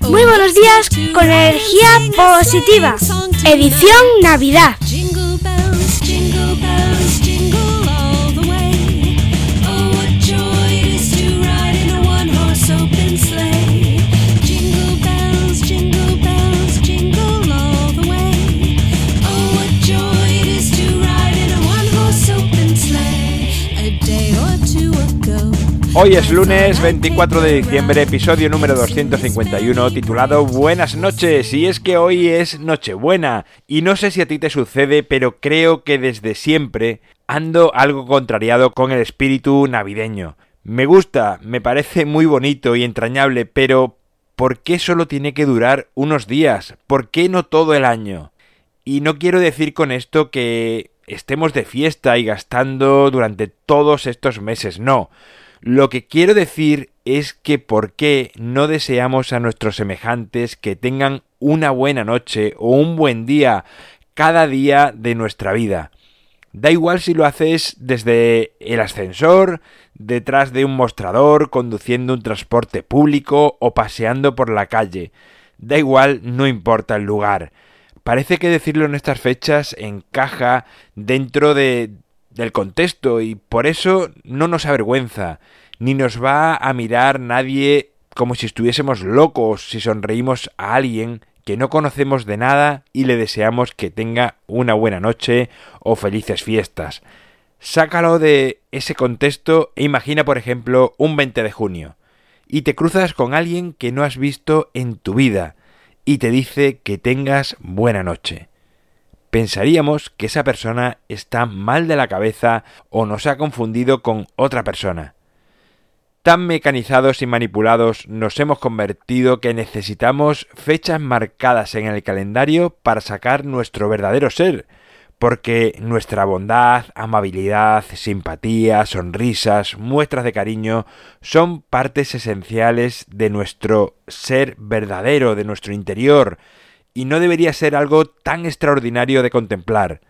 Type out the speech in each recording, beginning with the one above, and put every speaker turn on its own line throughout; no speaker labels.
Muy buenos días con energía positiva. Edición Navidad.
Hoy es lunes 24 de diciembre, episodio número 251, titulado Buenas noches. Y es que hoy es Nochebuena. Y no sé si a ti te sucede, pero creo que desde siempre ando algo contrariado con el espíritu navideño. Me gusta, me parece muy bonito y entrañable, pero ¿por qué solo tiene que durar unos días? ¿Por qué no todo el año? Y no quiero decir con esto que estemos de fiesta y gastando durante todos estos meses, no. Lo que quiero decir es que por qué no deseamos a nuestros semejantes que tengan una buena noche o un buen día cada día de nuestra vida. Da igual si lo haces desde el ascensor, detrás de un mostrador, conduciendo un transporte público o paseando por la calle. Da igual, no importa el lugar. Parece que decirlo en estas fechas encaja dentro de, del contexto y por eso no nos avergüenza, ni nos va a mirar nadie como si estuviésemos locos si sonreímos a alguien que no conocemos de nada y le deseamos que tenga una buena noche o felices fiestas. Sácalo de ese contexto e imagina, por ejemplo, un 20 de junio y te cruzas con alguien que no has visto en tu vida y te dice que tengas buena noche pensaríamos que esa persona está mal de la cabeza o nos ha confundido con otra persona. Tan mecanizados y manipulados nos hemos convertido que necesitamos fechas marcadas en el calendario para sacar nuestro verdadero ser, porque nuestra bondad, amabilidad, simpatía, sonrisas, muestras de cariño son partes esenciales de nuestro ser verdadero, de nuestro interior, y no debería ser algo tan extraordinario de contemplar.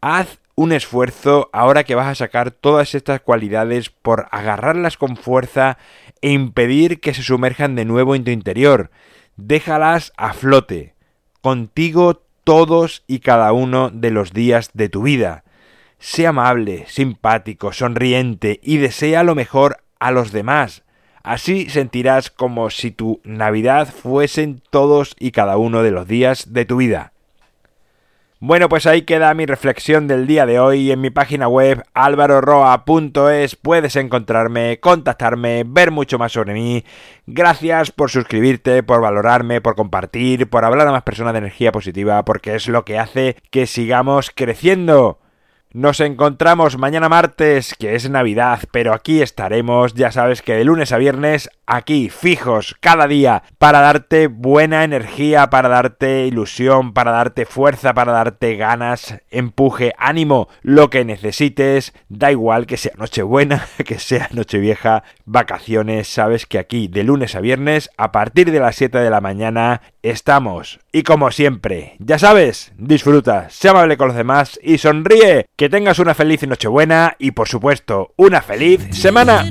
Haz un esfuerzo ahora que vas a sacar todas estas cualidades por agarrarlas con fuerza e impedir que se sumerjan de nuevo en tu interior. Déjalas a flote, contigo todos y cada uno de los días de tu vida. Sé amable, simpático, sonriente y desea lo mejor a los demás. Así sentirás como si tu Navidad fuesen todos y cada uno de los días de tu vida. Bueno, pues ahí queda mi reflexión del día de hoy. En mi página web alvaroroa.es puedes encontrarme, contactarme, ver mucho más sobre mí. Gracias por suscribirte, por valorarme, por compartir, por hablar a más personas de energía positiva, porque es lo que hace que sigamos creciendo. Nos encontramos mañana martes, que es Navidad, pero aquí estaremos, ya sabes que de lunes a viernes, aquí, fijos, cada día, para darte buena energía, para darte ilusión, para darte fuerza, para darte ganas, empuje, ánimo, lo que necesites, da igual que sea Nochebuena, que sea Nochevieja, vacaciones, sabes que aquí, de lunes a viernes, a partir de las 7 de la mañana, estamos. Y como siempre, ya sabes, disfruta, sé amable con los demás y sonríe. Que tengas una feliz Nochebuena y por supuesto una feliz semana.